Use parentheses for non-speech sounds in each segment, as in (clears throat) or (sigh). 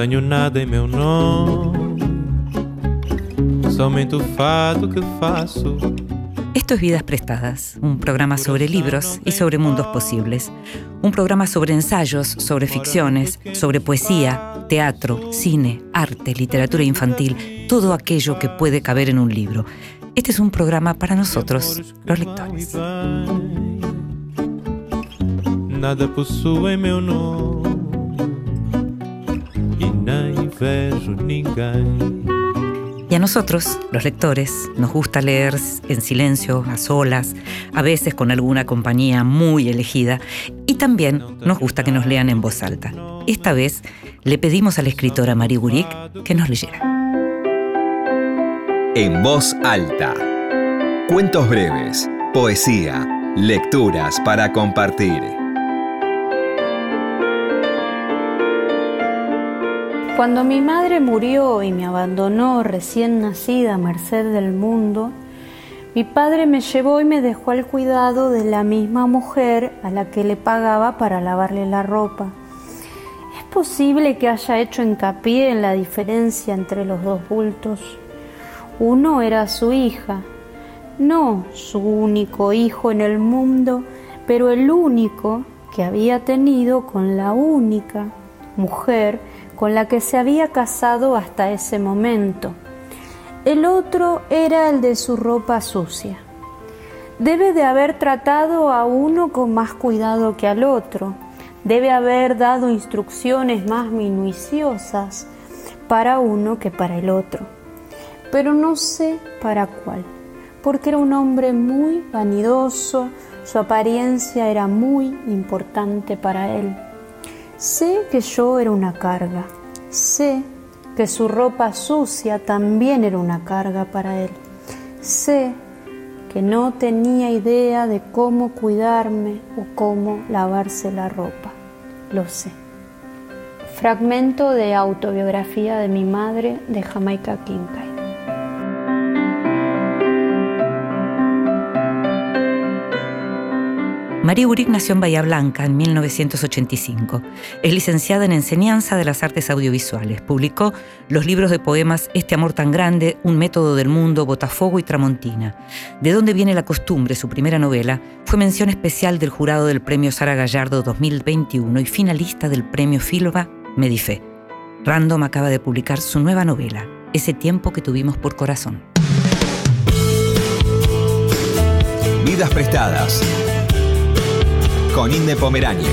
Tenho nada em meu nome, somente o fato que faço. Esto es Vidas Prestadas, un programa sobre libros y sobre mundos posibles. Un programa sobre ensayos, sobre ficciones, sobre poesía, teatro, cine, arte, literatura infantil, todo aquello que puede caber en un libro. Este es un programa para nosotros, los lectores. Nada Y a nosotros, los lectores, nos gusta leer en silencio, a solas, a veces con alguna compañía muy elegida, y también nos gusta que nos lean en voz alta. Esta vez le pedimos a la escritora Marie Buric que nos leyera. En voz alta. Cuentos breves, poesía, lecturas para compartir. Cuando mi madre murió y me abandonó recién nacida a merced del mundo, mi padre me llevó y me dejó al cuidado de la misma mujer a la que le pagaba para lavarle la ropa. ¿Es posible que haya hecho hincapié en la diferencia entre los dos bultos? Uno era su hija, no su único hijo en el mundo, pero el único que había tenido con la única mujer con la que se había casado hasta ese momento. El otro era el de su ropa sucia. Debe de haber tratado a uno con más cuidado que al otro. Debe haber dado instrucciones más minuciosas para uno que para el otro. Pero no sé para cuál, porque era un hombre muy vanidoso, su apariencia era muy importante para él. Sé que yo era una carga. Sé que su ropa sucia también era una carga para él. Sé que no tenía idea de cómo cuidarme o cómo lavarse la ropa. Lo sé. Fragmento de autobiografía de mi madre de Jamaica Kincaid. María Uric nació en Bahía Blanca en 1985. Es licenciada en Enseñanza de las Artes Audiovisuales. Publicó los libros de poemas Este amor tan grande, Un método del mundo, Botafogo y Tramontina. De dónde viene la costumbre, su primera novela, fue mención especial del jurado del Premio Sara Gallardo 2021 y finalista del Premio Filba Medife. Random acaba de publicar su nueva novela, Ese tiempo que tuvimos por corazón. Vidas prestadas con Inde Pomeráñez.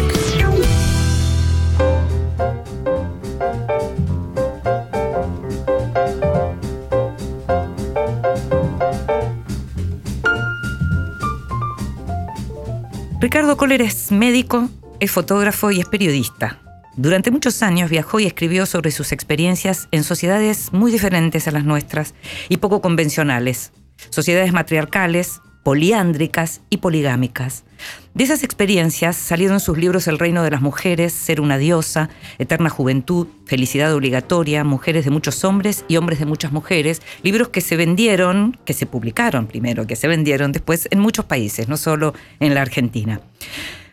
Ricardo Kohler es médico, es fotógrafo y es periodista. Durante muchos años viajó y escribió sobre sus experiencias en sociedades muy diferentes a las nuestras y poco convencionales. Sociedades matriarcales, poliándricas y poligámicas. De esas experiencias salieron sus libros El reino de las mujeres, Ser una diosa, Eterna juventud, Felicidad obligatoria, Mujeres de muchos hombres y Hombres de muchas mujeres, libros que se vendieron, que se publicaron primero, que se vendieron después en muchos países, no solo en la Argentina.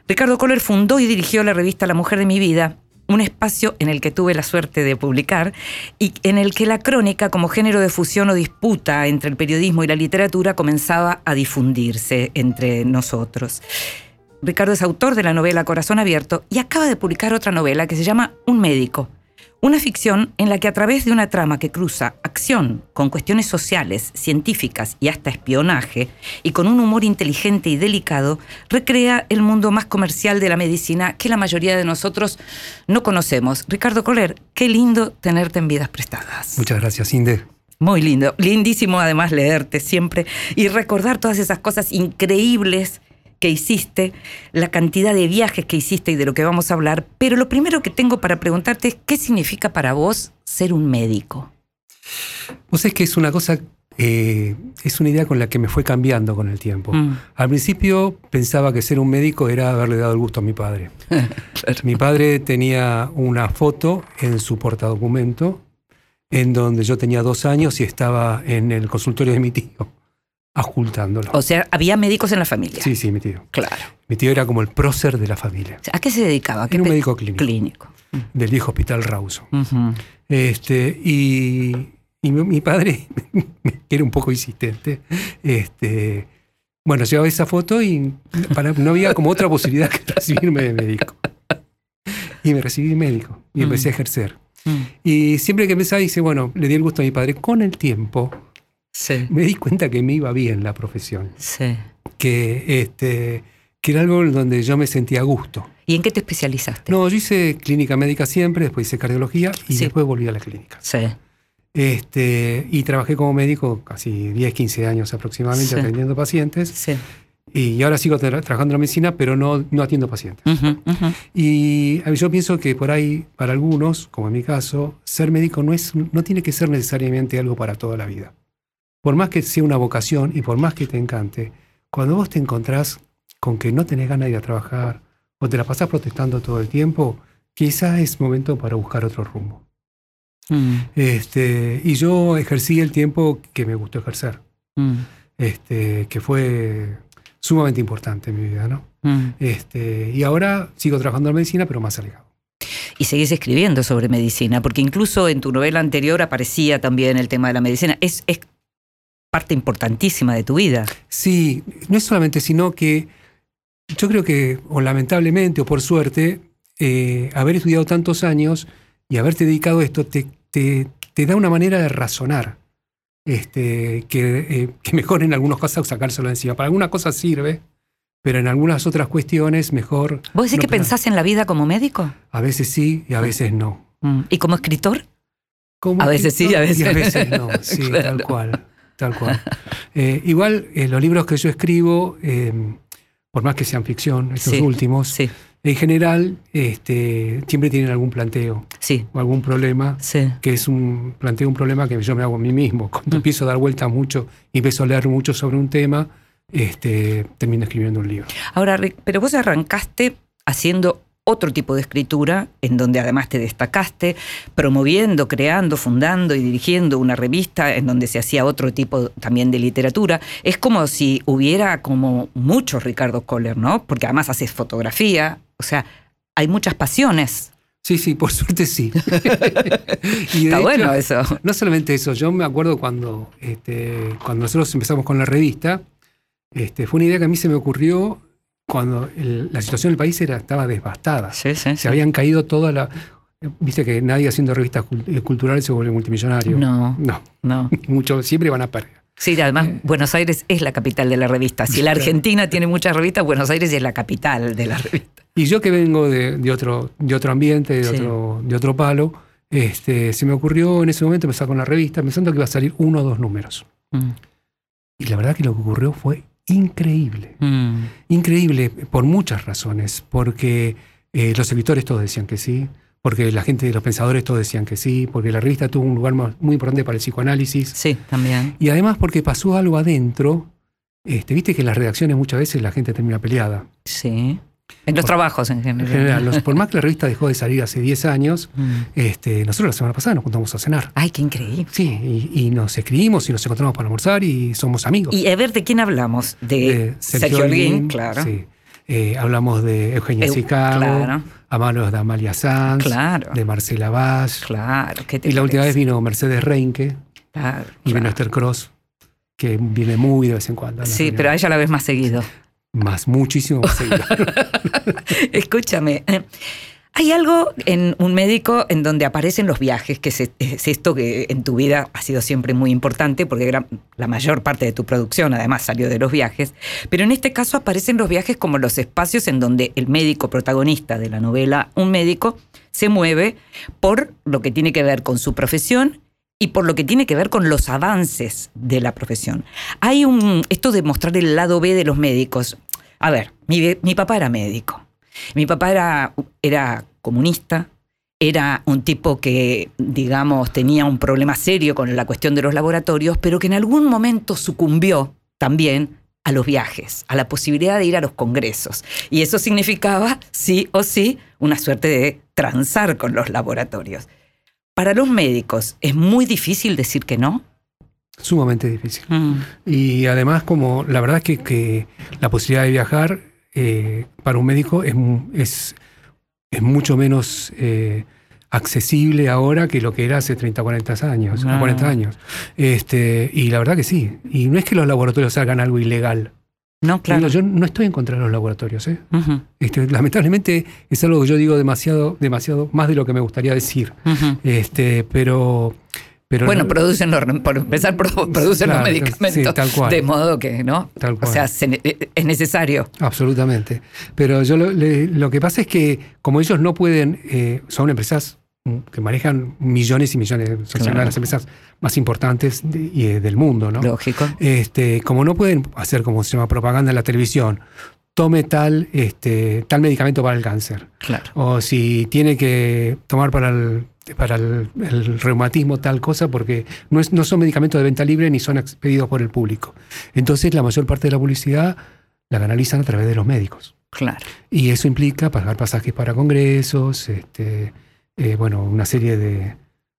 Ricardo Kohler fundó y dirigió la revista La Mujer de mi Vida, un espacio en el que tuve la suerte de publicar y en el que la crónica como género de fusión o disputa entre el periodismo y la literatura comenzaba a difundirse entre nosotros. Ricardo es autor de la novela Corazón Abierto y acaba de publicar otra novela que se llama Un médico, una ficción en la que a través de una trama que cruza acción con cuestiones sociales, científicas y hasta espionaje, y con un humor inteligente y delicado, recrea el mundo más comercial de la medicina que la mayoría de nosotros no conocemos. Ricardo Coller, qué lindo tenerte en vidas prestadas. Muchas gracias, Inde. Muy lindo, lindísimo además leerte siempre y recordar todas esas cosas increíbles que hiciste, la cantidad de viajes que hiciste y de lo que vamos a hablar, pero lo primero que tengo para preguntarte es qué significa para vos ser un médico. Vos sabés que es una cosa, eh, es una idea con la que me fue cambiando con el tiempo. Mm. Al principio pensaba que ser un médico era haberle dado el gusto a mi padre. (laughs) Mi padre tenía una foto en su portadocumento en donde yo tenía dos años y estaba en el consultorio de mi tío. Ocultándolo. O sea, había médicos en la familia. Sí, sí, mi tío. Claro. Mi tío era como el prócer de la familia, ¿A qué se dedicaba? ¿A qué Era un médico clínico. Clínico. del viejo hospital Rauso. Ujú. Este, y, y mi, mi padre, (laughs) que era un poco insistente, este, bueno, llevaba esa foto y para- no había como otra posibilidad que recibirme de médico. Y me recibí de médico y empecé a ejercer. Mm. Y siempre que empezaba, dice, bueno, le di el gusto a mi padre. Con el tiempo Sí. me di cuenta que me iba bien la profesión, Sí. que, este, que era algo donde yo me sentía a gusto. ¿Y en qué te especializaste? No, yo hice clínica médica siempre, después hice cardiología y Sí. después volví a la clínica. Sí. Este, y trabajé como médico casi 10, 15 años aproximadamente Sí. atendiendo pacientes. Sí. Y ahora sigo tra- trabajando en la medicina, pero no, no atiendo pacientes. Ujú, ujú. Y a mí yo pienso que por ahí, para algunos, como en mi caso, ser médico no, es, no tiene que ser necesariamente algo para toda la vida. Por más que sea una vocación y por más que te encante, cuando vos te encontrás con que no tenés ganas de ir a trabajar o te la pasás protestando todo el tiempo, quizá es momento para buscar otro rumbo. Mm, Este, y yo ejercí el tiempo que me gustó ejercer, mm, este, que fue sumamente importante en mi vida, ¿no? mm. Este, y ahora sigo trabajando en medicina, pero más alejado. Y seguís escribiendo sobre medicina, porque incluso en tu novela anterior aparecía también el tema de la medicina. Es, es parte importantísima de tu vida. Sí, no es solamente, sino que yo creo que, o lamentablemente, o por suerte, eh, haber estudiado tantos años y haberte dedicado a esto te, te, te da una manera de razonar. Este, que, eh, que mejor en algunos casos sacárselo encima. Para algunas cosas sirve, pero en algunas otras cuestiones mejor. ¿Vos decís no que pensar. pensás en la vida como médico? A veces sí y a veces no. Mm. ¿Y como escritor? Como A veces sí, a escritor, Y a veces- veces (laughs) no, sí, Claro. tal cual. Tal cual. (laughs) Eh, igual, eh, los libros que yo escribo, eh, por más que sean ficción, estos Sí, últimos, Sí, en general este, siempre tienen algún planteo sí, o algún problema, sí. que es un planteo un problema que yo me hago a mí mismo. Cuando Mm. empiezo a dar vueltas mucho y empiezo a leer mucho sobre un tema, este, termino escribiendo un libro. Ahora, Rick, pero vos arrancaste haciendo otro tipo de escritura, en donde además te destacaste, promoviendo, creando, fundando y dirigiendo una revista en donde se hacía otro tipo también de literatura. Es como si hubiera como muchos Ricardo Kohler, ¿no? Porque además haces fotografía, o sea, hay muchas pasiones. Sí, sí, por suerte sí. (laughs) Y Está hecho, bueno eso. No solamente eso, yo me acuerdo cuando, este, cuando nosotros empezamos con la revista, este, fue una idea que a mí se me ocurrió cuando el- la situación del país era, estaba devastada. Sí, sí, Se habían caído toda la... Viste que nadie haciendo revistas eh, culturales se vuelve multimillonario. No, No, no. (laughs) mucho, siempre van a perder. Sí, además Buenos Aires es la capital de la revista. Si la (laughs) Argentina tiene muchas revistas, Buenos Aires es la capital de la revista. Y yo que vengo de, de otro, de otro ambiente, de, Sí. otro, de otro palo, este, se me ocurrió en ese momento empezar con la revista pensando que iba a salir uno o dos números. Mm, Y la verdad que lo que ocurrió fue increíble. mm. Increíble por muchas razones, porque eh, los escritores todos decían que sí, porque la gente, los pensadores todos decían que sí, porque la revista tuvo un lugar muy importante para el psicoanálisis, Sí, también. y además porque pasó algo adentro, este, viste que en las redacciones muchas veces la gente termina peleada. Sí. En los Por- trabajos en En general. los- por más que la revista dejó de salir hace 10 años, (laughs) Mm. este, nosotros la semana pasada nos juntamos a cenar. Ay, qué increíble. Sí, y, y nos escribimos y nos encontramos para almorzar y somos amigos. Y a ver, ¿de quién hablamos? De, de Sergio Holguín, claro. sí. Eh, hablamos de Eugenia Eu- Sicago, claro. a manos de Amalia Sanz, Claro. de Marcela Vaz. Claro. ¿qué te Y la última vez vino Mercedes Reinke Claro, y vino. Esther Cross, que viene muy de vez en cuando. Sí, pero a ella la ves más seguido. Más, muchísimo más. (laughs) Escúchame. Hay algo en un médico en donde aparecen los viajes, que es, es esto que en tu vida ha sido siempre muy importante, porque gran- la mayor parte de tu producción además salió de los viajes, pero en este caso aparecen los viajes como los espacios en donde el médico protagonista de la novela, un médico, se mueve por lo que tiene que ver con su profesión y por lo que tiene que ver con los avances de la profesión. Hay un, esto de mostrar el lado B de los médicos. A ver, mi, mi papá era médico. Mi papá era, era comunista, era un tipo que, digamos, tenía un problema serio con la cuestión de los laboratorios, pero que en algún momento sucumbió también a los viajes, a la posibilidad de ir a los congresos. Y eso significaba, sí o sí, una suerte de transar con los laboratorios. Para los médicos, ¿es muy difícil decir que no? Sumamente difícil. Mm. Y además, como la verdad es que, que la posibilidad de viajar eh, para un médico es, mu- es, es mucho menos eh, accesible ahora que lo que era hace 30, 40 años. Ah. 40 años. Este, y la verdad que sí. Y no es que los laboratorios hagan algo ilegal. No, claro. Digo, yo no estoy en contra de los laboratorios. ¿eh? Este, lamentablemente es algo que yo digo demasiado, demasiado más de lo que me gustaría decir. Este, pero, pero Bueno, no- producen los, por empezar, (laughs) pro- producen Claro, los medicamentos. sí, tal cual. De modo que, ¿no? Tal O cual. sea, se eh, es necesario. Absolutamente. Pero yo lo, le- lo que pasa es que como ellos no pueden, eh, son empresas que manejan millones y millones, son Claro. una de las empresas más importantes de- y, eh, del mundo, ¿no? Lógico. Este, como no pueden hacer como se llama propaganda en la televisión, tome tal, este, tal medicamento para el cáncer. Claro. O si tiene que tomar para el, para el, el reumatismo tal cosa, porque no, es, no son medicamentos de venta libre ni son expedidos por el público. Entonces la mayor parte de la publicidad la canalizan a través de los médicos. Claro. Y eso implica pagar pasajes para congresos, este, eh, bueno, una serie de,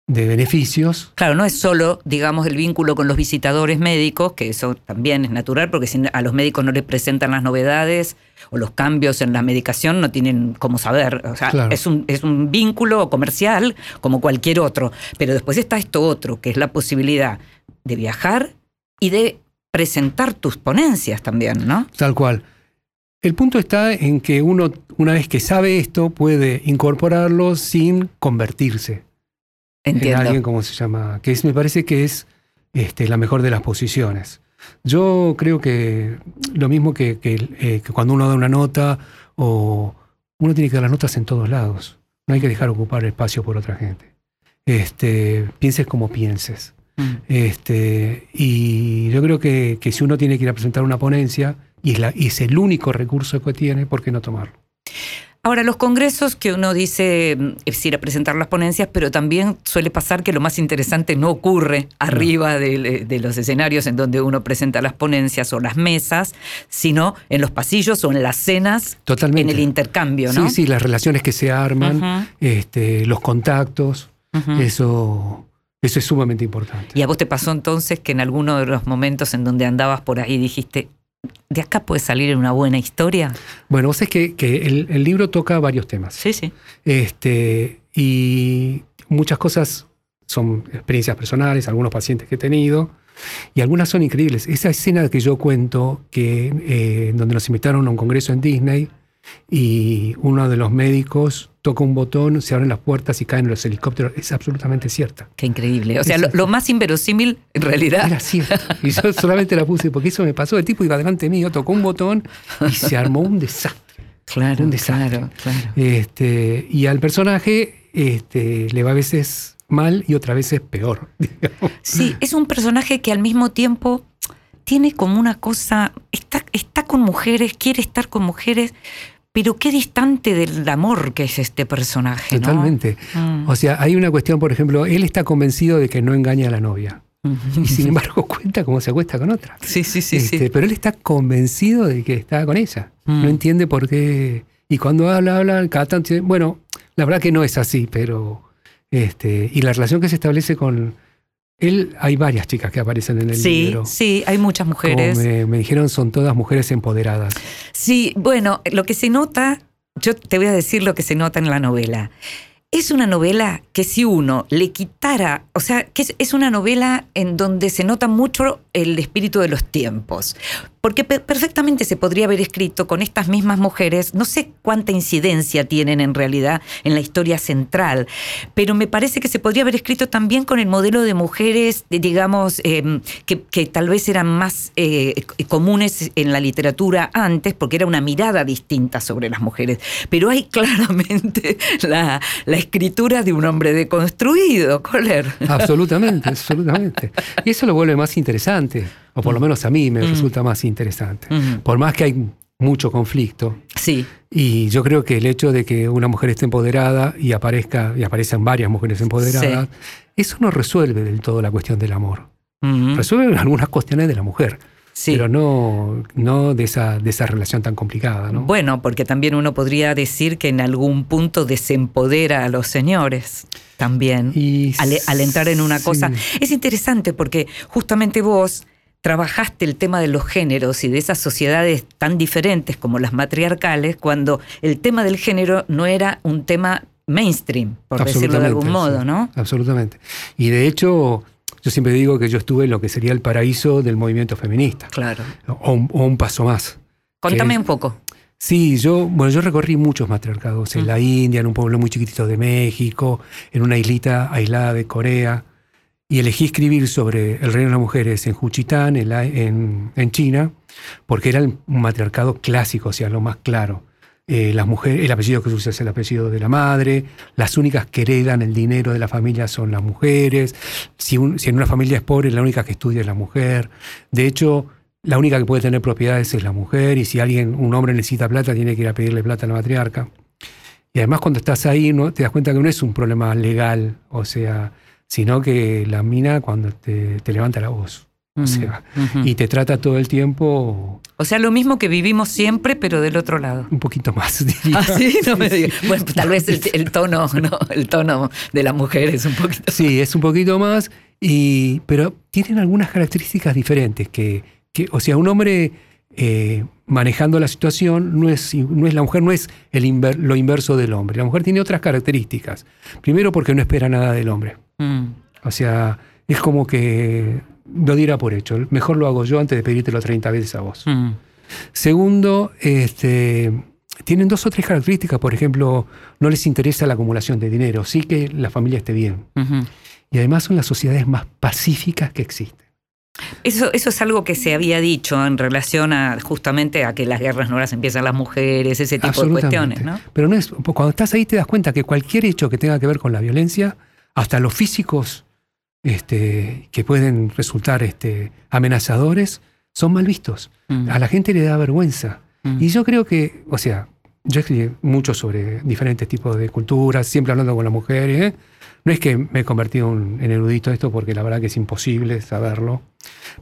de beneficios. Claro, no es solo, digamos, el vínculo con los visitadores médicos, que eso también es natural, porque si a los médicos no les presentan las novedades o los cambios en la medicación, no tienen cómo saber. O sea, Claro. es, un, es un vínculo comercial como cualquier otro. Pero después está esto otro, que es la posibilidad de viajar y de presentar tus ponencias también, ¿no? Tal cual. El punto está en que uno, una vez que sabe esto, puede incorporarlo sin convertirse en Entiendo. alguien, como se llama, que es, me parece que es este, la mejor de las posiciones. Yo creo que lo mismo que, que, eh, que cuando uno da una nota, o uno tiene que dar las notas en todos lados. No hay que dejar ocupar espacio por otra gente. Este, pienses como pienses. Mm. Este, y yo creo que, que si uno tiene que ir a presentar una ponencia y es, la- y es el único recurso que tiene, ¿por qué no tomarlo? Ahora, los congresos que uno dice mm, es ir a presentar las ponencias, pero también suele pasar que lo más interesante no ocurre arriba de, de los escenarios en donde uno presenta las ponencias o las mesas, sino en los pasillos o en las cenas, Totalmente. en el intercambio, ¿no? Sí, sí, las relaciones que se arman, este, los contactos, eso, eso es sumamente importante. Y a vos te pasó entonces que en alguno de los momentos en donde andabas por ahí dijiste, de acá puede salir una buena historia. Bueno, vos es que, que el, el libro toca varios temas. Sí, sí. Este, y muchas cosas son experiencias personales, algunos pacientes que he tenido, y algunas son increíbles. Esa escena que yo cuento, que, eh, donde nos invitaron a un congreso en Disney, y uno de los médicos toca un botón, se abren las puertas y caen los helicópteros, es absolutamente cierta. Qué increíble. O sea, lo, más inverosímil en realidad. Era cierto. Y yo solamente la puse porque eso me pasó. El tipo iba delante mío, tocó un botón y se armó un desastre. Claro, Un desastre. claro, claro. Este, y al personaje este, le va a veces mal y otras veces peor. (laughs) digamos. Sí, es un personaje que al mismo tiempo tiene como una cosa, está, está con mujeres, quiere estar con mujeres, pero qué distante del amor que es este personaje, ¿no? Totalmente. Mm. O sea, hay una cuestión, por ejemplo, él está convencido de que no engaña a la novia. Y sin embargo (laughs) cuenta cómo se acuesta con otra. Sí, sí, sí, Este, sí. Pero él está convencido de que está con ella. Mm. No entiende por qué. Y cuando habla, habla, cada tanto. Bueno, la verdad que no es así, pero. Este, y la relación que se establece con. Él, hay varias chicas que aparecen en el Sí, libro. sí, hay muchas Como mujeres. me, me dijeron, son todas mujeres empoderadas. Sí, bueno, lo que se nota, yo te voy a decir lo que se nota en la novela. Es una novela que si uno le quitara, o sea, que es, es una novela en donde se nota mucho el espíritu de los tiempos. Porque pe- perfectamente se podría haber escrito con estas mismas mujeres, no sé cuánta incidencia tienen en realidad en la historia central, pero me parece que se podría haber escrito también con el modelo de mujeres, digamos, eh, que, tal vez eran más eh, comunes en la literatura antes, porque era una mirada distinta sobre las mujeres. Pero hay (laughs) claramente la, la escritura de un hombre deconstruido, Kohler. Absolutamente, absolutamente. Y eso lo vuelve más interesante, o por lo menos a mí me resulta más interesante. Por más que hay mucho conflicto. Sí, Y yo creo que el hecho de que una mujer esté empoderada y aparezca y aparezcan varias mujeres empoderadas, eso no resuelve del todo la cuestión del amor. Resuelve algunas cuestiones de la mujer. Sí. pero no, no de, esa, de esa relación tan complicada. ¿no? Bueno, porque también uno podría decir que en algún punto desempodera a los señores también Y al, al entrar en una sí. cosa. Es interesante porque justamente vos trabajaste el tema de los géneros y de esas sociedades tan diferentes como las matriarcales cuando el tema del género no era un tema mainstream, por decirlo de algún modo, ¿no? Absolutamente. Y de hecho, yo siempre digo que yo estuve en lo que sería el paraíso del movimiento feminista, Claro. o, un- o un paso más. Contame un poco. Sí, yo, bueno, yo recorrí muchos matriarcados, en Mm. la India, en un pueblo muy chiquitito de México, en una islita aislada de Corea, y elegí escribir sobre el reino de las mujeres en Juchitán, en, en- China, porque era el- un matriarcado clásico, o sea, lo más claro. Eh, las mujeres, el apellido que se es el apellido de la madre, las únicas que heredan el dinero de la familia son las mujeres, si en una familia es pobre, la única que estudia es la mujer. De hecho, la única que puede tener propiedades es la mujer, y si alguien, un hombre necesita plata, tiene que ir a pedirle plata a la matriarca. Y además cuando estás ahí no te das cuenta que no es un problema legal, o sea, sino que la mina cuando te, te levanta la voz. O sea, y te trata todo el tiempo O sea, lo mismo que vivimos siempre, pero del otro lado. un poquito más, (laughs) diría. Ah, sí, no me digas. Bueno, tal vez el, el tono, ¿no? El tono de la mujer es un poquito. Sí, es un poquito más, y, pero tienen algunas características diferentes. Que, que, o sea, un hombre eh, manejando la situación no es, no es la mujer no es el inver- lo inverso del hombre. La mujer tiene otras características. Primero porque no espera nada del hombre. Mm, O sea, es como que lo diera por hecho. Mejor lo hago yo antes de pedírtelo 30 veces a vos. mm. Segundo, este, tienen dos o tres características. Por ejemplo, no les interesa la acumulación de dinero, sí que la familia esté bien. Y además son las sociedades más pacíficas que existen. Eso, eso es algo que se había dicho en relación a justamente a que las guerras no las empiezan las mujeres, ese tipo de cuestiones, ¿no? Pero no es, cuando estás ahí te das cuenta que cualquier hecho que tenga que ver con la violencia, hasta los físicos este, que pueden resultar este, amenazadores, son mal vistos. Mm, A la gente le da vergüenza. mm. Y yo creo que, o sea, yo escribí mucho sobre diferentes tipos de culturas, siempre hablando con las mujeres. ¿eh? No es que me he convertido en en erudito esto, porque la verdad que es imposible saberlo.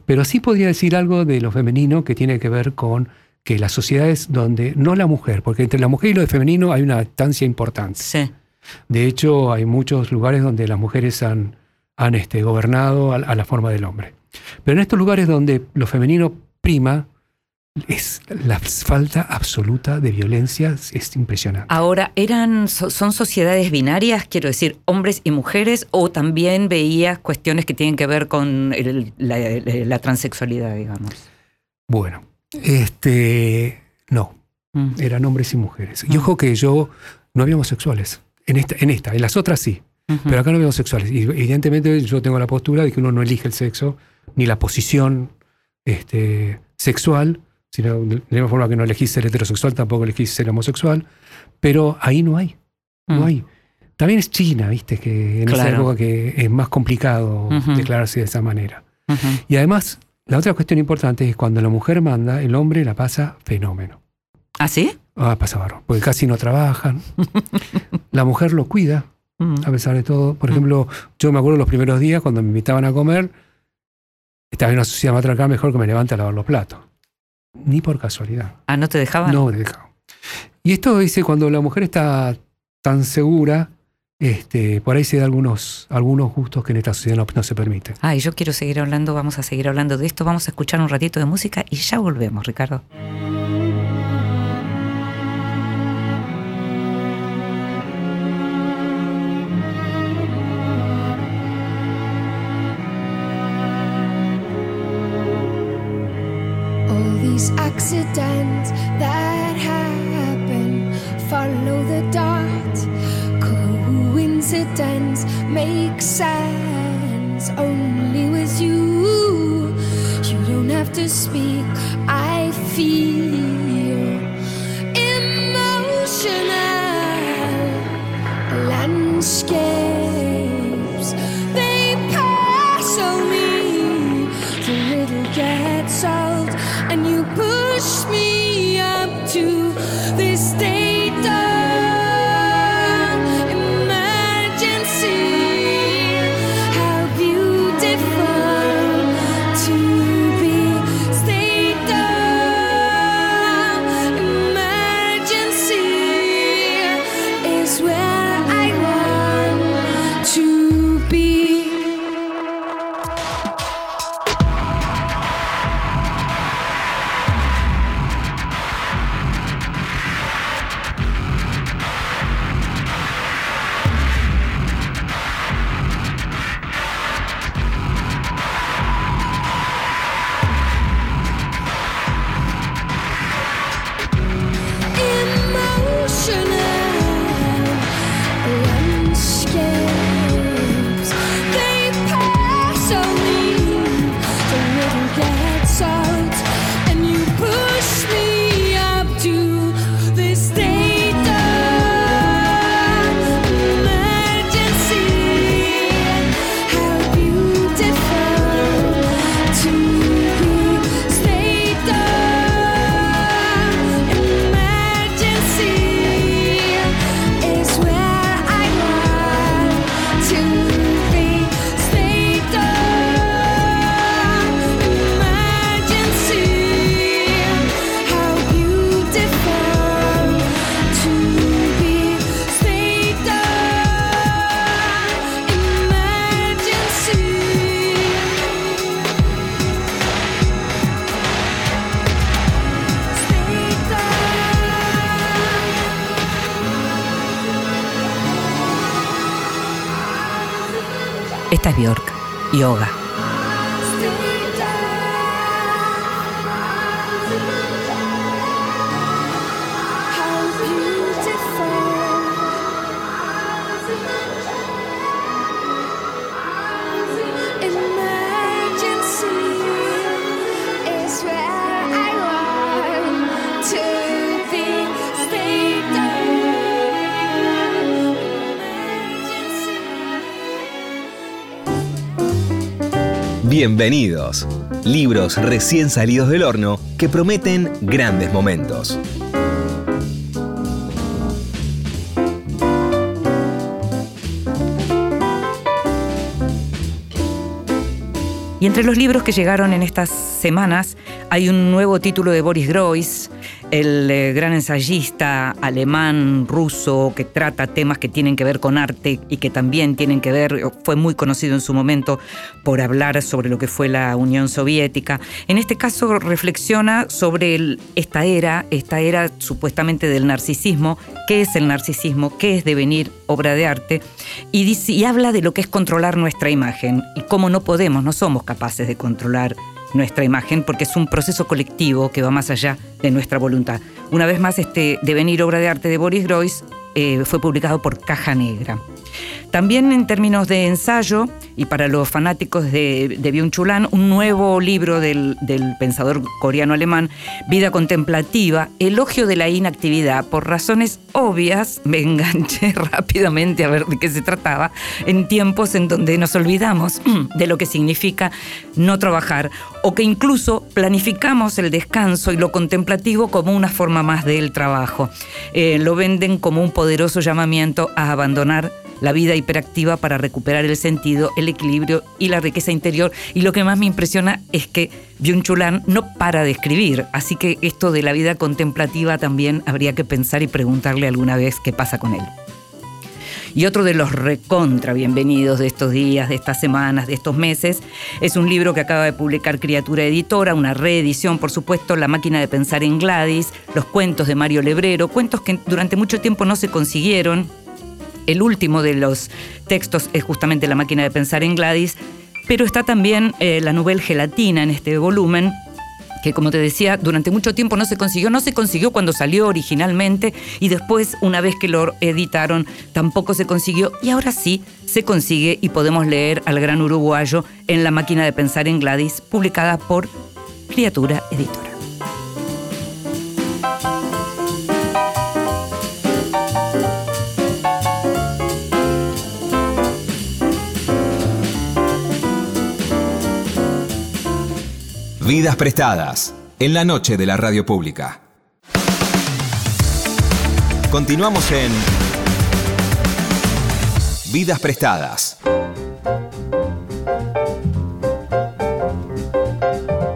Pero sí podría decir algo de lo femenino que tiene que ver con que las sociedades donde, no la mujer, porque entre la mujer y lo de femenino hay una distancia importante. Sí. De hecho, hay muchos lugares donde las mujeres han, han este, gobernado a, a la forma del hombre. Pero en estos lugares donde lo femenino prima, es la falta absoluta de violencia es impresionante. Ahora, ¿eran, so- ¿son sociedades binarias, quiero decir, hombres y mujeres, o también veías cuestiones que tienen que ver con el- la, la transexualidad, digamos? Bueno, este, no, Mm. eran hombres y mujeres. Y ojo que yo no había homosexuales. En esta, en esta, en las otras sí. Pero acá no veo sexuales. Y evidentemente yo tengo la postura de que uno no elige el sexo, ni la posición este, sexual, sino de la misma forma que no elegís ser heterosexual, tampoco elegís ser homosexual. Pero ahí no hay, no Mm. hay. También es China, viste, que en esa Claro. época que es más complicado declararse de esa manera. Y además, la otra cuestión importante es cuando la mujer manda, el hombre la pasa fenómeno. ¿Ah, sí? Ah, pasa barro, porque casi no trabajan. (laughs) la mujer lo cuida, Mm. a pesar de todo. Por ejemplo, yo me acuerdo los primeros días cuando me invitaban a comer, estaba en una sociedad matriarcal mejor que me levante a lavar los platos. Ni por casualidad. Ah, ¿no te dejaban? No me dejaba. Y esto dice, cuando la mujer está tan segura, este, por ahí se da algunos, algunos gustos que en esta sociedad no, no se permiten. Ay, yo quiero seguir hablando, vamos a seguir hablando de esto, vamos a escuchar un ratito de música y ya volvemos, Ricardo. Yoga. Bienvenidos. Libros recién salidos del horno que prometen grandes momentos. Y entre los libros que llegaron en estas semanas hay un nuevo título de Boris Groys, el eh, gran ensayista alemán, ruso, que trata temas que tienen que ver con arte y que también tienen que ver, fue muy conocido en su momento por hablar sobre lo que fue la Unión Soviética. En este caso reflexiona sobre esta era, esta era supuestamente del narcisismo, qué es el narcisismo, qué es devenir obra de arte, y, dice- y habla de lo que es controlar nuestra imagen y cómo no podemos, no somos capaces de controlar nuestra imagen porque es un proceso colectivo que va más allá de nuestra voluntad. Una vez más, este Devenir obra de arte de Boris Groys eh, fue publicado por Caja Negra. También en términos de ensayo, y para los fanáticos de, de Byung-Chul Han, un nuevo libro del, pensador coreano-alemán, Vida Contemplativa, Elogio de la Inactividad. Por razones obvias, (laughs) me enganché rápidamente a ver de qué se trataba, en tiempos en donde nos olvidamos (clears throat) de lo que significa no trabajar, o que incluso planificamos el descanso y lo contemplativo como una forma más del trabajo. Eh, lo venden como un poderoso llamamiento a abandonar la vida para recuperar el sentido, el equilibrio y la riqueza interior. Y lo que más me impresiona es que Byung-Chul Han no para de escribir, así que esto de la vida contemplativa también habría que pensar y preguntarle alguna vez qué pasa con él. Y otro de los recontra bienvenidos de estos días, de estas semanas, de estos meses, es un libro que acaba de publicar Criatura Editora, una reedición, por supuesto, La máquina de pensar en Gladys, los cuentos de Mario Lebrero, cuentos que durante mucho tiempo no se consiguieron. El último de los textos es justamente La máquina de pensar en Gladys, pero está también eh, la novela Gelatina en este volumen, que como te decía, durante mucho tiempo no se consiguió, no se consiguió cuando salió originalmente y después, una vez que lo editaron, tampoco se consiguió y ahora sí se consigue y podemos leer al gran uruguayo en La máquina de pensar en Gladys, publicada por Criatura Editora. Vidas prestadas en la noche de la radio pública. Continuamos en Vidas prestadas.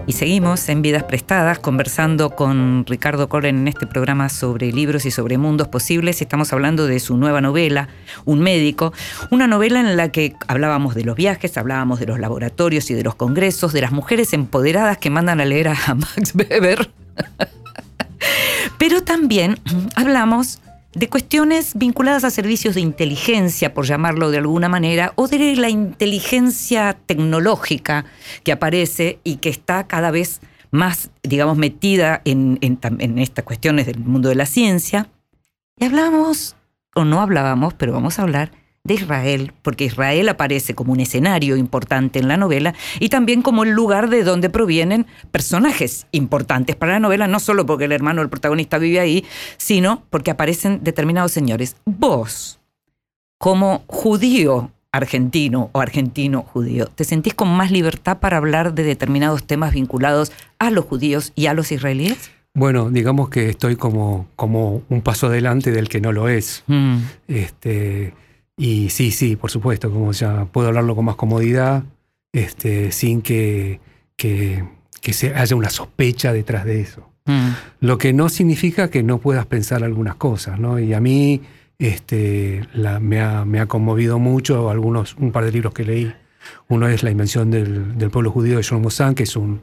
Y seguimos en Vidas Prestadas conversando con Ricardo Corren en este programa sobre libros y sobre mundos posibles. Estamos hablando de su nueva novela, Un médico, una novela en la que hablábamos de los viajes, hablábamos de los laboratorios y de los congresos, de las mujeres empoderadas que mandan a leer a (laughs) Max Weber. Pero también hablamos de cuestiones vinculadas a servicios de inteligencia, por llamarlo de alguna manera, o de la inteligencia tecnológica que aparece y que está cada vez más, digamos, metida en, en estas cuestiones del mundo de la ciencia. Y hablábamos, o no hablábamos, pero vamos a hablar de Israel, porque Israel aparece como un escenario importante en la novela y también como el lugar de donde provienen personajes importantes para la novela, no solo porque el hermano del protagonista vive ahí, sino porque aparecen determinados señores. Vos, como judío argentino o argentino judío, ¿te sentís con más libertad para hablar de determinados temas vinculados a los judíos y a los israelíes? Bueno, digamos que estoy como, como un paso adelante del que no lo es. Mm. Este, y sí, sí, por supuesto, como ya puedo hablarlo con más comodidad, este, sin que, que, que se haya una sospecha detrás de eso. Mm. Lo que no significa que no puedas pensar algunas cosas, ¿no? Y a mí este, la- me, ha, me ha conmovido mucho algunos, un par de libros que leí. Uno es La invención del, del pueblo judío de John Mossan, que es un,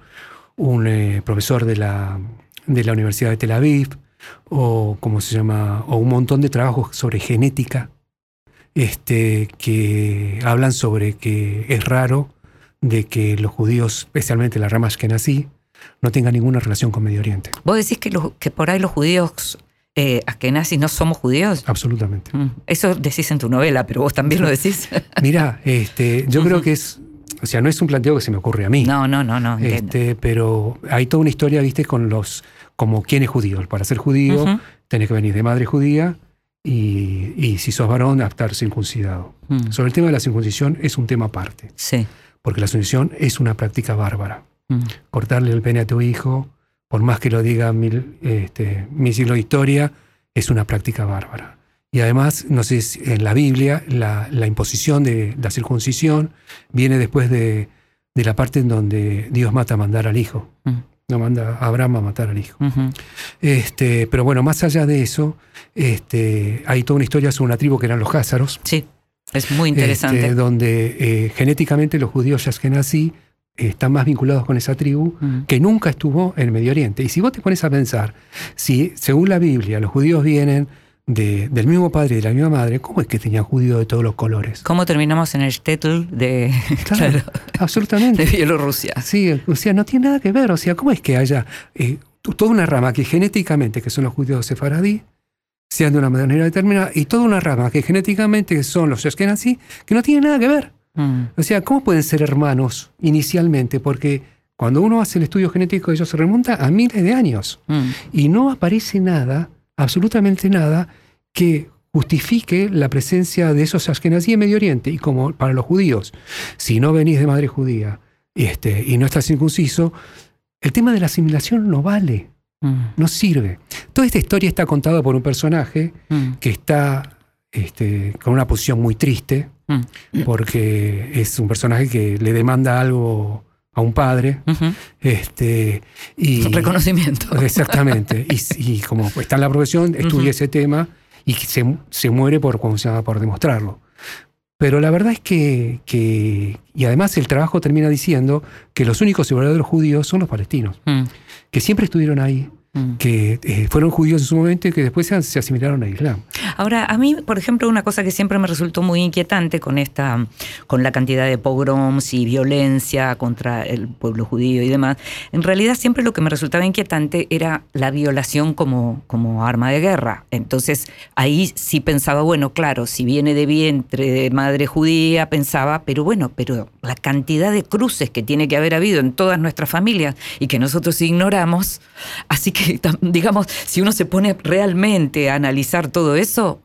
un eh, profesor de la, de la Universidad de Tel Aviv, o, ¿cómo se llama? o un montón de trabajos sobre genética este, que hablan sobre que es raro de que los judíos, especialmente la rama nací, no tengan ninguna relación con Medio Oriente. ¿Vos decís que, los- que por ahí los judíos eh, askenazis no somos judíos? Absolutamente. Mm, Eso decís en tu novela, pero vos también lo decís. (laughs) Mira, este, yo creo que es, o sea, no es un planteo que se me ocurre a mí. no, no, no, no. Este, pero hay toda una historia, viste, con los, como quién es judío. Para ser judío, Ujú. tenés que venir de madre judía y, y si sos varón, estar circuncidado. Mm, Sobre el tema de la circuncisión es un tema aparte, Sí. porque la circuncisión es una práctica bárbara. Mm, Cortarle el pene a tu hijo, por más que lo diga mil, este, mil siglos de historia, es una práctica bárbara. Y además, no sé, si en la Biblia, la, la imposición de la circuncisión viene después de, de la parte en donde Dios mata a mandar al hijo. mm, No manda a Abraham a matar al hijo. Este, pero bueno, más allá de eso, este, hay toda una historia sobre una tribu que eran los házaros. Sí, es muy interesante. este, donde eh, genéticamente los judíos Ashkenazí eh, están más vinculados con esa tribu que nunca estuvo en Medio Oriente. Y si vos te pones a pensar, si según la Biblia los judíos vienen de- del mismo padre y de la misma madre, ¿cómo es que tenían judíos de todos los colores? ¿Cómo terminamos en el shtetl de, Claro, (laughs) claro, absolutamente. de Bielorrusia? Sí, o sea, no tiene nada que ver. O sea, ¿cómo es que haya eh, toda una rama que genéticamente, que son los judíos sefaradí, sean de una manera determinada, y toda una rama que genéticamente son los ashkenazí, que no tienen nada que ver? Mm, O sea, ¿cómo pueden ser hermanos inicialmente? Porque cuando uno hace el estudio genético, ellos se remonta a miles de años. mm, Y no aparece nada, absolutamente nada, que justifique la presencia de esos ashkenazí en Medio Oriente. Y como para los judíos, si no venís de madre judía este, y no estás circunciso, el tema de la asimilación no vale, mm, no sirve. Toda esta historia está contada por un personaje mm, que está este, con una posición muy triste, mm. porque es un personaje que le demanda algo a un padre. Ujú. Este, y, Reconocimiento. (laughs) Exactamente. Y, y como está en la profesión, estudia ese tema y se, se muere por, por demostrarlo. Pero la verdad es que, que- Y además el trabajo termina diciendo que los únicos verdaderos judíos son los palestinos, Mm, que siempre estuvieron ahí, mm. que eh, fueron judíos en su momento y que después se, se asimilaron al Islam. Ahora, a mí, por ejemplo, una cosa que siempre me resultó muy inquietante con esta, con la cantidad de pogroms y violencia contra el pueblo judío y demás, en realidad siempre lo que me resultaba inquietante era la violación como, como arma de guerra. Entonces, ahí sí pensaba, bueno, claro, si viene de vientre de madre judía, pensaba, pero bueno, pero la cantidad de cruces que tiene que haber habido en todas nuestras familias y que nosotros ignoramos, así que, (laughs) digamos, si uno se pone realmente a analizar todo eso,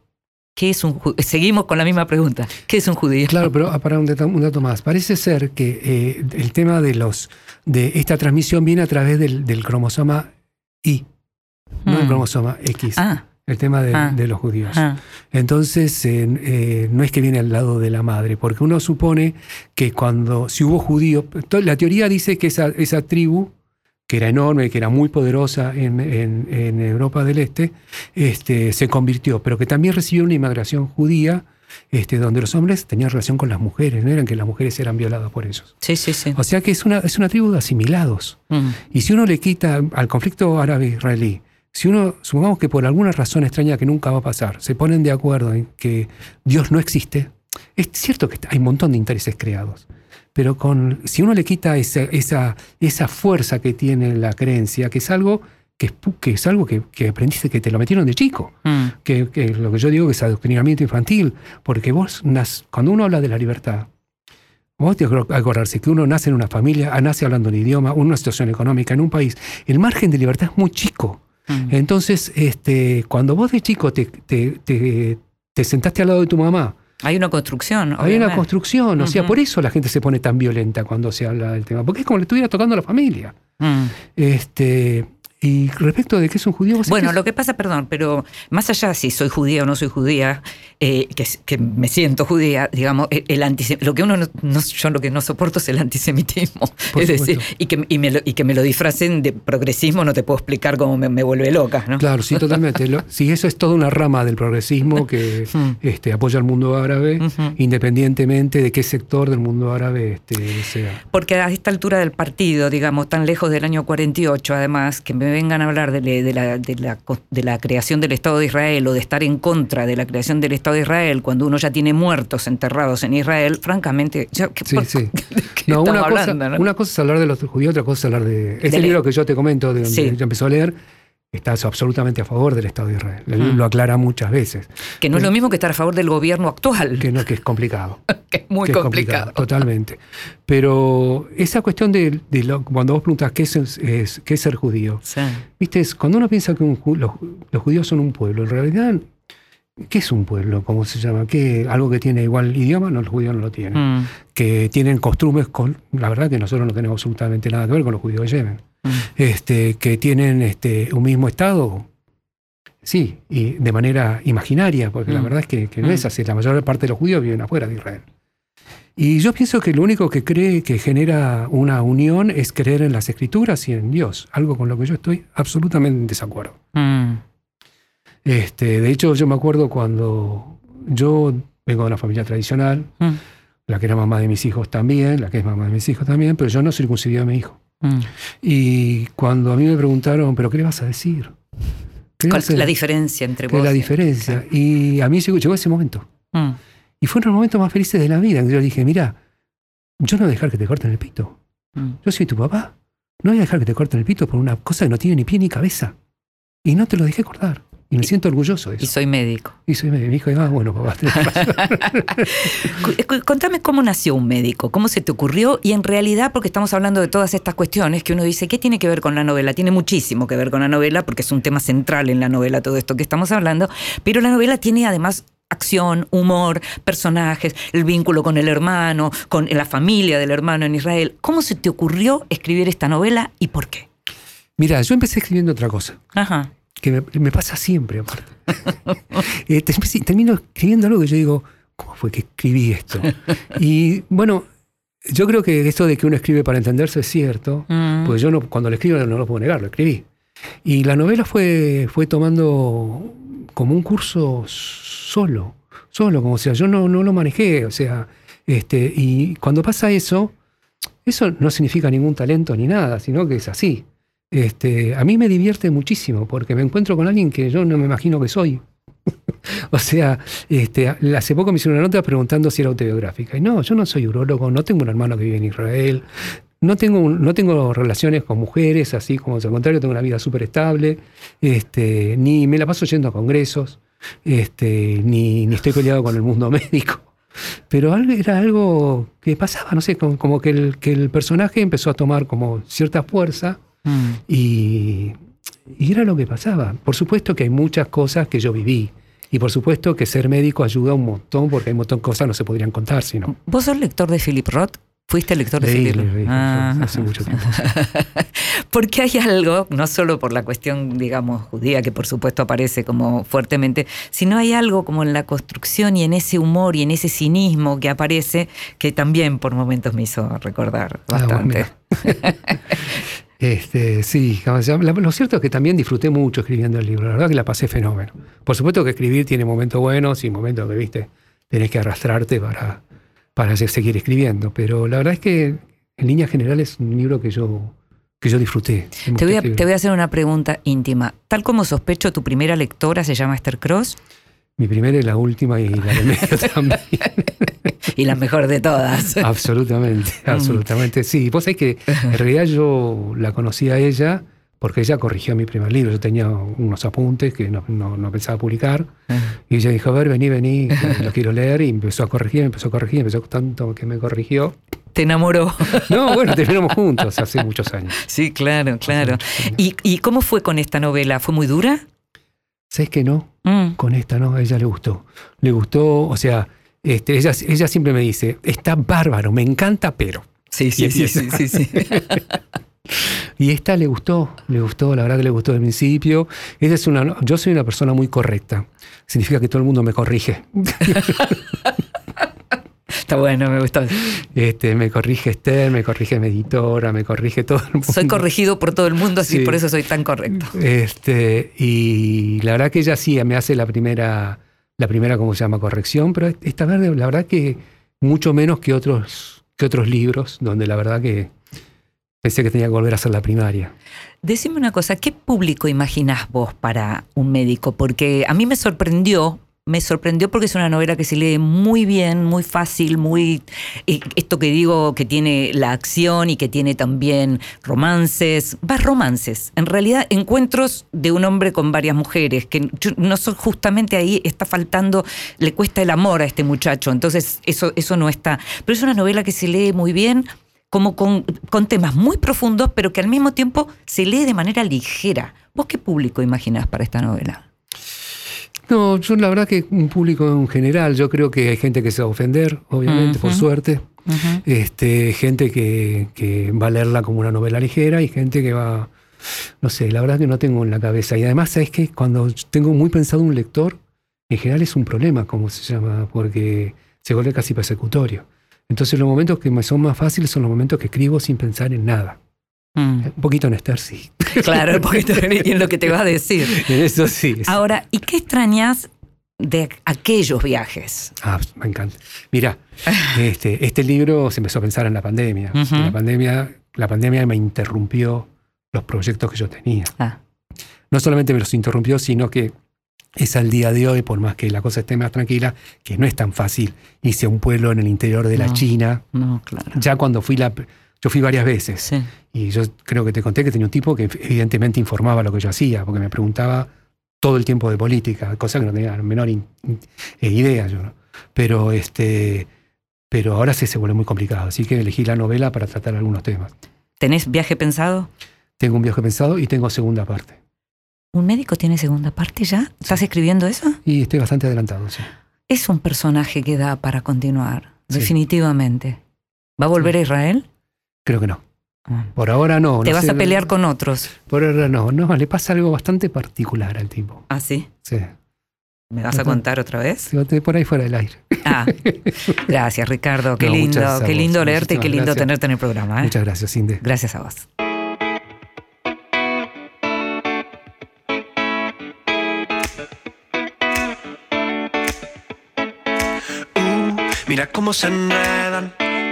¿qué es un Seguimos con la misma pregunta. ¿Qué es un judío? Claro, pero ah, para un dato, un dato más. Parece ser que eh, el tema de los de esta transmisión viene a través del, del cromosoma Y, no el Mm. cromosoma X. Ah, El tema de, Ah. de los judíos. ah, Entonces, eh, eh, no es que viene al lado de la madre, porque uno supone que cuando, si hubo judío, to- la teoría dice que esa, esa tribu, que era enorme, que era muy poderosa en, en- en Europa del Este, este, se convirtió, pero que también recibió una inmigración judía, este, donde los hombres tenían relación con las mujeres, no eran que las mujeres eran violadas por ellos. sí, sí, sí. O sea que es una, es una tribu de asimilados. Mm, Y si uno le quita al conflicto árabe-israelí, si uno, supongamos que por alguna razón extraña que nunca va a pasar, se ponen de acuerdo en que Dios no existe, es cierto que hay un montón de intereses creados, pero con, si uno le quita esa, esa, esa fuerza que tiene la creencia, que es algo que que es algo que, que aprendiste, que te lo metieron de chico, mm, que, que lo que yo digo que es adoctrinamiento infantil, porque vos, nas- cuando uno habla de la libertad, vos tienes que acordarse que uno nace en una familia, ah, nace hablando un idioma, una situación económica en un país, el margen de libertad es muy chico. mm. Entonces, este, cuando vos de chico te, te, te- te sentaste al lado de tu mamá, Hay una construcción. hay una construcción, o sea, por eso la gente se pone tan violenta cuando se habla del tema, porque es como le estuviera tocando a la familia. Mm. Este, y respecto de que es un judío, Bueno, lo que pasa, perdón, pero más allá si soy judía o no soy judía, eh, que, que me siento judía, digamos, el, el antisem- lo que uno no, no- yo lo que no soporto es el antisemitismo. (laughs) Por es decir, y que, y, me lo, y que me lo disfracen de progresismo, no te puedo explicar cómo me, me vuelve loca, ¿no? Claro, sí, totalmente. Lo- sí, eso es toda una rama del progresismo que (laughs) Mm. este, apoya al mundo árabe, independientemente de qué sector del mundo árabe este, sea. Porque a esta altura del partido, digamos, tan lejos del año 48, además, que me me vengan a hablar de, de la, de, la, de la creación del Estado de Israel o de estar en contra de la creación del Estado de Israel cuando uno ya tiene muertos enterrados en Israel, francamente, yo, ¿qué, Sí, sí. (laughs) ¿de qué No, una, cosa, no? una cosa es hablar de los judíos, otra cosa es hablar de. Este De- libro que yo te comento, de donde Sí. yo empecé a leer, está absolutamente a favor del Estado de Israel. Lo aclara muchas veces. que no es lo mismo que estar a favor del gobierno actual, Que no, que es complicado. (laughs) que es muy que es complicado. Totalmente. Pero esa cuestión de, de lo- cuando vos preguntas qué es, es- qué es ser judío, Sí. viste, es cuando uno piensa que un ju- los, los judíos son un pueblo, en realidad, ¿qué es un pueblo? ¿Cómo se llama? ¿Qué, ¿Algo que tiene igual idioma? No, los judíos no lo tienen. Mm, Que tienen costumbres con. La verdad que nosotros no tenemos absolutamente nada que ver con los judíos de Yemen. Mm. Este, que tienen este, un mismo Estado. Sí, y de manera imaginaria, porque la Mm. verdad es que, que no Mm. es así. La mayor parte de los judíos viven afuera de Israel. Y yo pienso que lo único que cree que genera una unión es creer en las escrituras y en Dios, algo con lo que yo estoy absolutamente en desacuerdo. Mm, Este, de hecho, yo me acuerdo cuando yo vengo de una familia tradicional, mm, la que era mamá de mis hijos también, la que es mamá de mis hijos también, pero yo no circuncidí a mi hijo. Mm. Y cuando a mí me preguntaron, ¿pero qué le vas a decir? ¿Qué le ¿Cuál es la diferencia entre ¿Qué vos? la diferencia? Y a mí llegó, llegó ese momento. Mm, Y fueron los momentos más felices de la vida. Yo dije, mira, yo no voy a dejar que te corten el pito. mm. Yo soy tu papá. No voy a dejar que te corten el pito por una cosa que no tiene ni pie ni cabeza. Y no te lo dejé cortar. Y me siento orgulloso de Y eso. soy médico. Y soy mi hijo, ah, bueno, papá, (laughs) cu- Contame cómo nació un médico, cómo se te ocurrió y en realidad, porque estamos hablando de todas estas cuestiones que uno dice, ¿qué tiene que ver con la novela? Tiene muchísimo que ver con la novela porque es un tema central en la novela todo esto que estamos hablando, pero la novela tiene además acción, humor, personajes, el vínculo con el hermano, con la familia del hermano en Israel. ¿Cómo se te ocurrió escribir esta novela y por qué? Mira, yo empecé escribiendo otra cosa. Ajá. Que me, me pasa siempre, aparte. (laughs) Eh, te- termino escribiendo algo que yo digo, ¿cómo fue que escribí esto? (laughs) Y bueno, yo creo que esto de que uno escribe para entenderse es cierto, Mm. porque yo no, cuando lo escribo no lo puedo negar, lo escribí. Y la novela fue, fue tomando como un curso solo, solo, como sea, yo no, no lo manejé, o sea, este, y cuando pasa eso, eso no significa ningún talento ni nada, sino que es así. Este, a mí me divierte muchísimo porque me encuentro con alguien que yo no me imagino que soy. (laughs) o sea, este, hace poco me hicieron una nota preguntando si era autobiográfica. Y no, yo no soy urólogo, no tengo un hermano que vive en Israel, no tengo, no tengo relaciones con mujeres, así como al contrario, tengo una vida súper estable, este, ni me la paso yendo a congresos, ni, ni estoy peleado con el mundo (laughs) médico. Pero era algo que pasaba, no sé, como que, el, que el personaje empezó a tomar como cierta fuerza Mm. y, y era lo que pasaba. Por supuesto que hay muchas cosas que yo viví. Y por supuesto que ser médico ayuda un montón, porque hay un montón de cosas que no se podrían contar, sino. ¿Vos sos lector de Philip Roth? ¿Fuiste lector de Philip leí, Ah. hace mucho tiempo. (laughs) Porque hay algo, no solo por la cuestión, digamos, judía, que por supuesto aparece como fuertemente, sino hay algo como en la construcción y en ese humor y en ese cinismo que aparece, que también por momentos me hizo recordar Ah, bueno, bastante. (laughs) Este, sí, lo cierto es que también disfruté mucho escribiendo el libro. La verdad que la pasé fenómeno. Por supuesto que escribir tiene momentos buenos y momentos que, viste, tenés que arrastrarte para, para se- seguir escribiendo. Pero la verdad es que, en líneas generales, es un libro que yo, que yo disfruté. Te, voy a, te voy a hacer una pregunta íntima. Tal como sospecho, tu primera lectora se llama Esther Cross Mi primera y la última y la del medio (laughs) también. Y la mejor de todas. (laughs) absolutamente, Mm. absolutamente. Sí, vos sabés que en realidad yo la conocí a ella porque ella corrigió mi primer libro. Yo tenía unos apuntes que no, no- no pensaba publicar. Y ella dijo, a ver, vení, vení, lo quiero leer. Y empezó a corregir, empezó a corregir, empezó tanto que me corrigió. Te enamoró. No, bueno, terminamos (laughs) juntos hace muchos años. Sí, claro, claro. ¿Y, ¿Y cómo fue con esta novela? ¿Fue muy dura? ¿Sabés que no? Mm. Con esta no, a ella le gustó. Le gustó, o sea, este, ella, ella siempre me dice, está bárbaro, me encanta, pero... Sí, sí, sí, sí, sí, (laughs) sí. Y esta le gustó, le gustó, la verdad que le gustó del principio. Ella es una, yo soy una persona muy correcta. Significa que todo el mundo me corrige. (laughs) Está bueno, me gustó. Este, me corrige Esther, me corrige mi editora, me corrige todo el mundo. Soy corregido por todo el mundo, así Sí. por eso soy tan correcto. Este, y la verdad que ella sí me hace la primera, la primera, ¿cómo se llama? Corrección, pero esta vez la verdad que mucho menos que otros, que otros libros, donde la verdad que Pensé que tenía que volver a hacer la primaria. Decime una cosa, ¿qué público imaginás vos para un médico? Porque a mí me sorprendió, me sorprendió porque es una novela que se lee muy bien, muy fácil, muy... eh, Esto que digo, que tiene la acción y que tiene también romances, más romances, en realidad encuentros de un hombre con varias mujeres, que no son justamente ahí, está faltando, le cuesta el amor a este muchacho, entonces eso, eso no está. Pero es una novela que se lee muy bien, como con, con temas muy profundos, pero que al mismo tiempo se lee de manera ligera. ¿Vos qué público imaginás para esta novela? No, yo la verdad que un público en general, yo creo que hay gente que se va a ofender, obviamente, por suerte. este, gente que, que va a leerla como una novela ligera y gente que va, no sé, la verdad que no tengo en la cabeza. Y además, ¿sabes qué? Cuando tengo muy pensado un lector, en general es un problema, como se llama, porque se vuelve casi persecutorio. Entonces los momentos que me son más fáciles son los momentos que escribo sin pensar en nada. Mm. Un poquito en Esther, sí. (laughs) Claro, porque te- en lo que te va a decir. En (laughs) eso sí. Ahora, ¿y qué extrañas de aquellos viajes? Ah, me encanta. Mira, este, este libro se empezó a pensar en la pandemia. La pandemia. La pandemia me interrumpió los proyectos que yo tenía. Ah, No solamente me los interrumpió, sino que es al día de hoy, por más que la cosa esté más tranquila, que no es tan fácil irse a un pueblo en el interior de la. China. no, claro. Ya cuando fui la... Yo fui varias veces. Sí. Y yo creo que te conté que tenía un tipo que evidentemente informaba lo que yo hacía, porque me preguntaba todo el tiempo de política, cosa que no tenía la menor in- eh, idea yo. ¿no? Pero, este, pero ahora sí se vuelve muy complicado, así que elegí la novela para tratar algunos temas. ¿Tenés viaje pensado? Tengo un viaje pensado y tengo segunda parte. ¿Un médico tiene segunda parte ya? ¿Estás escribiendo eso? Y estoy bastante adelantado, sí. Es un personaje que da para continuar, Sí. definitivamente. ¿Va a volver a Israel? Creo que no. Ah. Por ahora no. ¿Te no vas sé, a pelear con otros? Por ahora no. No, le pasa algo bastante particular al tipo. ¿Ah, sí? Sí. ¿Me vas a contar otra vez? Por ahí fuera del aire. Ah, (laughs) gracias Ricardo, qué No, lindo, qué lindo leerte y qué lindo gracias. tenerte en el programa. ¿eh? Muchas gracias, Inde. Gracias a vos. Uh, mira cómo se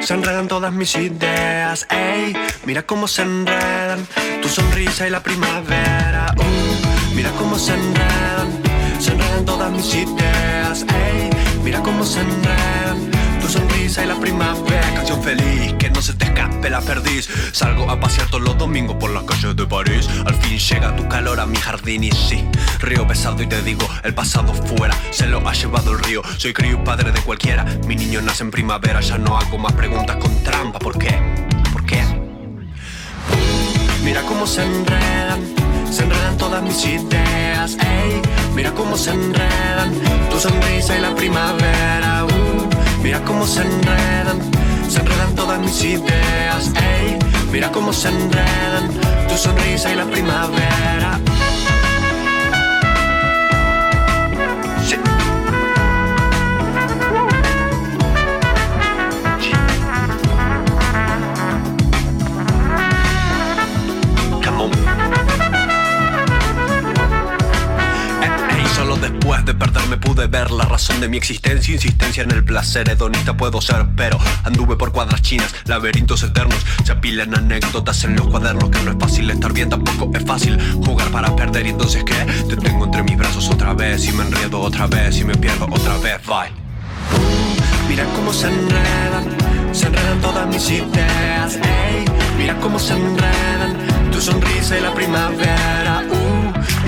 se enredan todas mis ideas. Ey, mira cómo se enredan, tu sonrisa y la primavera. Uh, mira cómo se enredan, se enredan todas mis ideas. Ey, mira cómo se enredan, tu sonrisa y la primavera. Canción feliz, que no se te escape la perdiz. Salgo a pasear todos los domingos por las calles de París. Al fin llega tu calor a mi jardín y sí, río pesado y te digo, el pasado fuera, se lo ha llevado el río. Soy crío y padre de cualquiera. Mi niño nace en primavera, ya no hago más preguntas con trampa. ¿Por qué? ¿Por qué? Mira cómo se enredan, se enredan todas mis ideas. Ey, mira cómo se enredan, tu sonrisa y la primavera. Mira cómo se enredan, se enredan todas mis ideas. Ey, mira cómo se enredan, tu sonrisa y la primavera. Perderme pude ver la razón de mi existencia Insistencia en el placer hedonista puedo ser Pero anduve por cuadras chinas, laberintos eternos Se apilan anécdotas en los cuadernos Que no es fácil estar bien, tampoco es fácil Jugar para perder y entonces ¿qué? Te tengo entre mis brazos otra vez Y me enredo otra vez y me pierdo otra vez, bye Mira cómo se enredan, se enredan todas mis ideas. Ey, mira cómo se enredan, tu sonrisa y la primavera.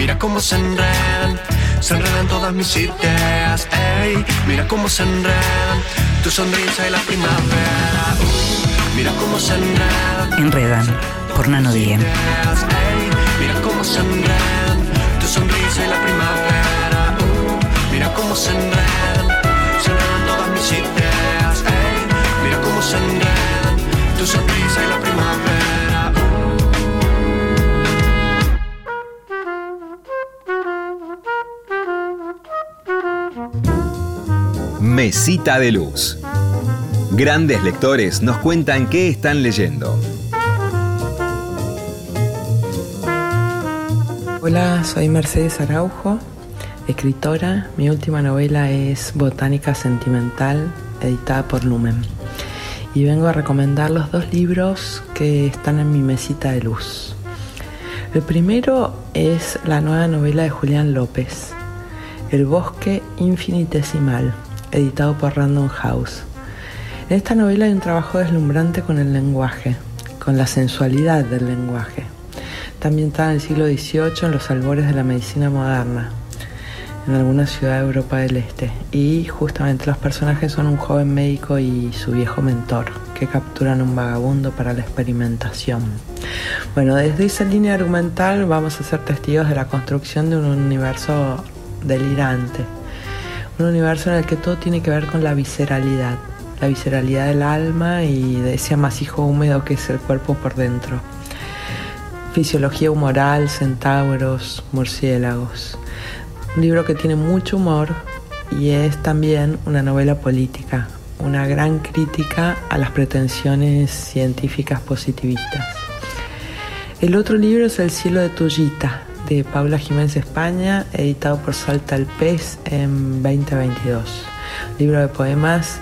Mira cómo se enredan, se enredan todas mis ideas. Ey, mira cómo se enredan, tu sonrisa y la primavera. Uh, mira cómo se enredan. Enredan, por Nano Diem. mira cómo se enredan, tu sonrisa y la primavera. Uh, mira cómo se enredan, Mesita de Luz. Grandes lectores nos cuentan qué están leyendo. Hola, soy Mercedes Araujo, escritora. Mi última novela es Botánica Sentimental, editada por Lumen. y vengo a recomendar los dos libros que están en mi mesita de luz. El primero es la nueva novela de Julián López, El bosque infinitesimal, editado por Random House. En esta novela hay un trabajo deslumbrante con el lenguaje, con la sensualidad del lenguaje. También está en el siglo XVIII, en los albores de la medicina moderna, en alguna ciudad de Europa del Este. Y justamente los personajes son un joven médico y su viejo mentor, que capturan un vagabundo para la experimentación. Bueno, desde esa línea argumental vamos a ser testigos de la construcción de un universo delirante. Un universo en el que todo tiene que ver con la visceralidad, la visceralidad del alma y de ese amasijo húmedo que es el cuerpo por dentro. Fisiología humoral, centauros, murciélagos. Un libro que tiene mucho humor y es también una novela política, una gran crítica a las pretensiones científicas positivistas. El otro libro es El cielo de Tullita, de Paula Jiménez España, editado por Salta el Pez en 2022. Libro de poemas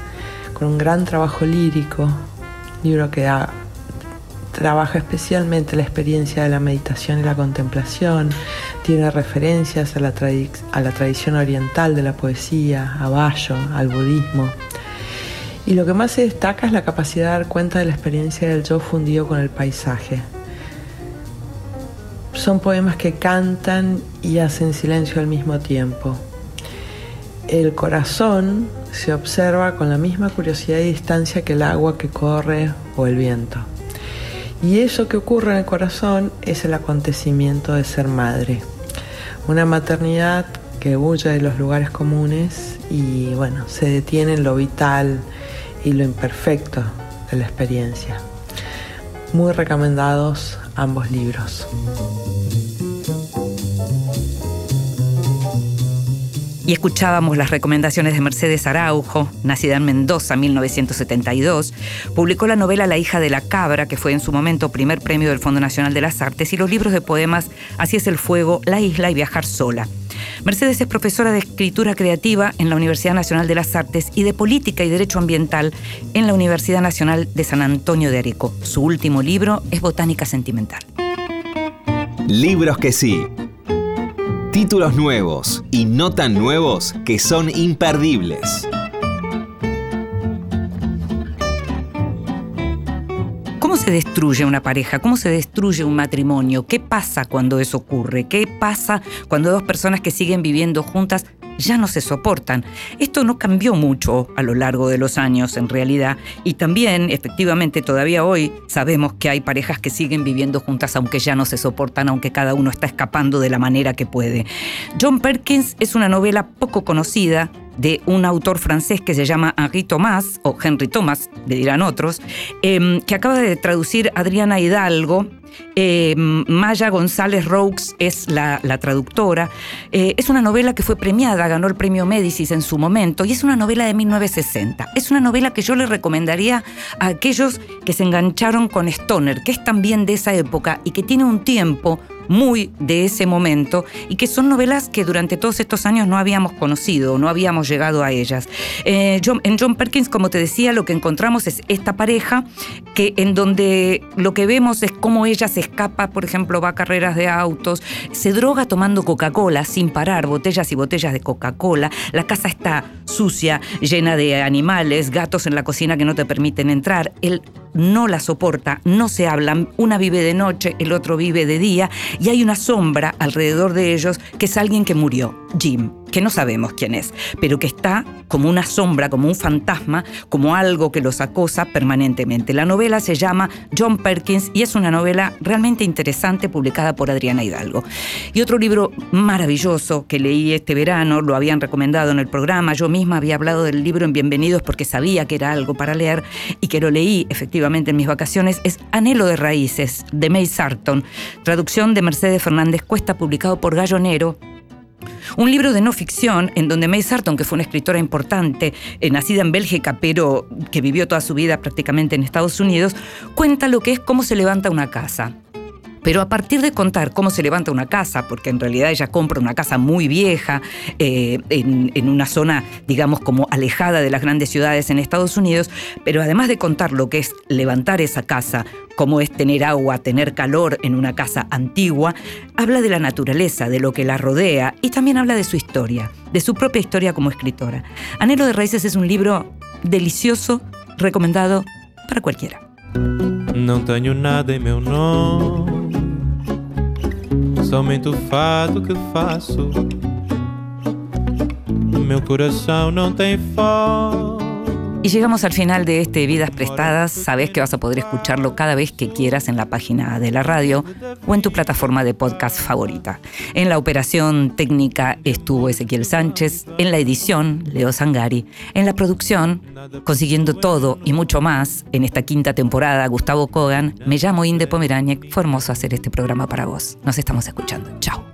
con un gran trabajo lírico, libro que da trabaja especialmente la experiencia de la meditación y la contemplación, tiene referencias a la, a la tradición oriental de la poesía, a Bayo, al budismo. Y lo que más se destaca es la capacidad de dar cuenta de la experiencia del yo fundido con el paisaje. Son poemas que cantan y hacen silencio al mismo tiempo. El corazón se observa con la misma curiosidad y distancia que el agua que corre o el viento. Y eso que ocurre en el corazón es el acontecimiento de ser madre. Una maternidad que huye de los lugares comunes y bueno, se detiene en lo vital y lo imperfecto de la experiencia. Muy recomendados ambos libros. Y escuchábamos las recomendaciones de Mercedes Araujo, nacida en Mendoza en 1972. Publicó la novela La hija de la cabra, que fue en su momento primer premio del Fondo Nacional de las Artes, y los libros de poemas Así es el fuego, La isla y Viajar sola. Mercedes es profesora de escritura creativa en la Universidad Nacional de las Artes y de Política y Derecho Ambiental en la Universidad Nacional de San Antonio de Areco. Su último libro es Botánica Sentimental. Libros que sí. Títulos nuevos y no tan nuevos que son imperdibles. Se destruye una pareja? ¿Cómo se destruye un matrimonio? ¿Qué pasa cuando eso ocurre? ¿Qué pasa cuando dos personas que siguen viviendo juntas ya no se soportan. Esto no cambió mucho a lo largo de los años en realidad y también efectivamente todavía hoy sabemos que hay parejas que siguen viviendo juntas aunque ya no se soportan, aunque cada uno está escapando de la manera que puede. John Perkins es una novela poco conocida de un autor francés que se llama Henri Thomas, o Henry Thomas, le dirán otros, em, que acaba de traducir Adriana Hidalgo. Em, Maya González Roux es la, traductora. Eh, es una novela que fue premiada, ganó el premio Médicis en su momento, y es una novela de 1960. Es una novela que yo le recomendaría a aquellos que se engancharon con Stoner, que es también de esa época y que tiene un tiempo muy de ese momento y que son novelas que durante todos estos años no habíamos conocido, no habíamos llegado a ellas. Eh, en John Perkins, como te decía, lo que encontramos es esta pareja que en donde lo que vemos es cómo ella se escapa, por ejemplo, va a carreras de autos, se droga tomando Coca-Cola sin parar, botellas y botellas de Coca-Cola, la casa está sucia, llena de animales, gatos en la cocina que no te permiten entrar, él no la soporta, no se hablan, una vive de noche, el otro vive de día y hay una sombra alrededor de ellos que es alguien que murió, Jim, que no sabemos quién es, pero que está como una sombra, como un fantasma, como algo que los acosa permanentemente. La novela se llama John Perkins y es una novela realmente interesante publicada por Adriana Hidalgo. Y otro libro maravilloso que leí este verano, lo habían recomendado en el programa, yo misma había hablado del libro en Bienvenidos porque sabía que era algo para leer y que lo leí efectivamente en mis vacaciones, es Anhelo de Raíces, de May Sarton, traducción de Mercedes Fernández Cuesta, publicado por Gallo Nero un libro de no ficción en donde May Sarton, que fue una escritora importante, eh, nacida en Bélgica, pero que vivió toda su vida prácticamente en Estados Unidos, cuenta lo que es cómo se levanta una casa Pero a partir de contar cómo se levanta una casa, porque en realidad ella compra una casa muy vieja, eh, en, en una zona, digamos, como alejada de las grandes ciudades en Estados Unidos, pero además de contar lo que es levantar esa casa, cómo es tener agua, tener calor en una casa antigua, habla de la naturaleza, de lo que la rodea y también habla de su historia, de su propia historia como escritora. Anhelo de Raíces es un libro delicioso, recomendado para cualquiera. Não tenho nada em meu nome, somente o fado que faço. Meu coração não tem fome. Y llegamos al final de este Vidas Prestadas. Sabes que vas a poder escucharlo cada vez que quieras en la página de la radio o en tu plataforma de podcast favorita. En la operación técnica estuvo Ezequiel Sánchez, en la edición Leo Sangari, en la producción, consiguiendo todo y mucho más en esta quinta temporada, Gustavo Kogan. Me llamo Inde Pomeraniec. Fue hacer este programa para vos. Nos estamos escuchando. Chao.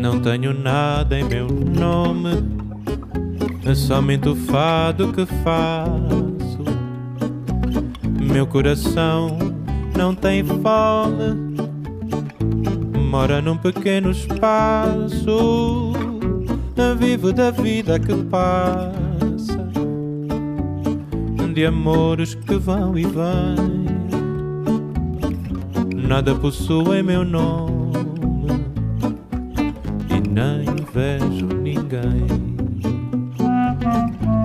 Não tenho nada em meu nome, é somente o fado que faço. Meu coração não tem fome, mora num pequeno espaço. Vivo da vida que passa, de amores que vão e vêm. Nada possui meu nome e nem vejo ninguém.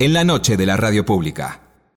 en la noche de la radio pública.